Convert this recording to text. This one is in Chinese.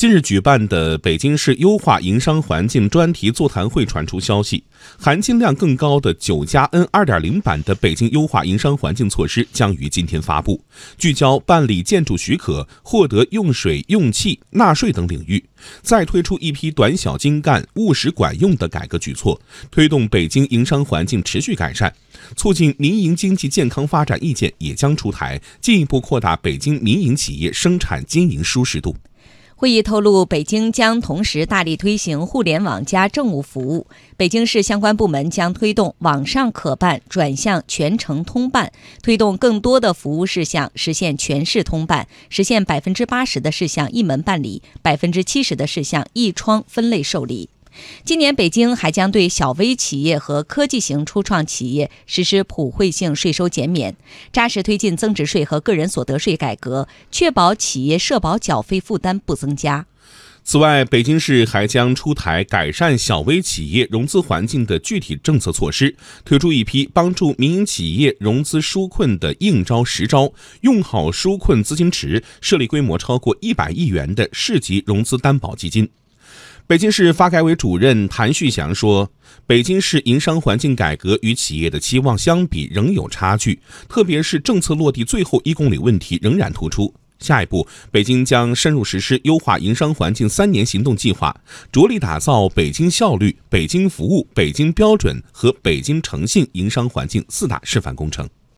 近日举办的北京市优化营商环境专题座谈会传出消息，含金量更高的九加 N 二点零版的北京优化营商环境措施将于今天发布，聚焦办理建筑许可、获得用水用气、纳税等领域，再推出一批短小精干、务实管用的改革举措，推动北京营商环境持续改善，促进民营经济健康发展意见也将出台，进一步扩大北京民营企业生产经营舒适度。会议透露，北京将同时大力推行“互联网加”政务服务。北京市相关部门将推动网上可办转向全程通办，推动更多的服务事项实现全市通办，实现百分之八十的事项一门办理，百分之七十的事项一窗分类受理。今年，北京还将对小微企业和科技型初创企业实施普惠性税收减免，扎实推进增值税和个人所得税改革，确保企业社保缴费负担不增加。此外，北京市还将出台改善小微企业融资环境的具体政策措施，推出一批帮助民营企业融资纾困的应招实招，用好纾困资金池，设立规模超过一百亿元的市级融资担保基金。北京市发改委主任谭旭祥说：“北京市营商环境改革与企业的期望相比仍有差距，特别是政策落地最后一公里问题仍然突出。下一步，北京将深入实施优化营商环境三年行动计划，着力打造北京效率、北京服务、北京标准和北京诚信营商环境四大示范工程。”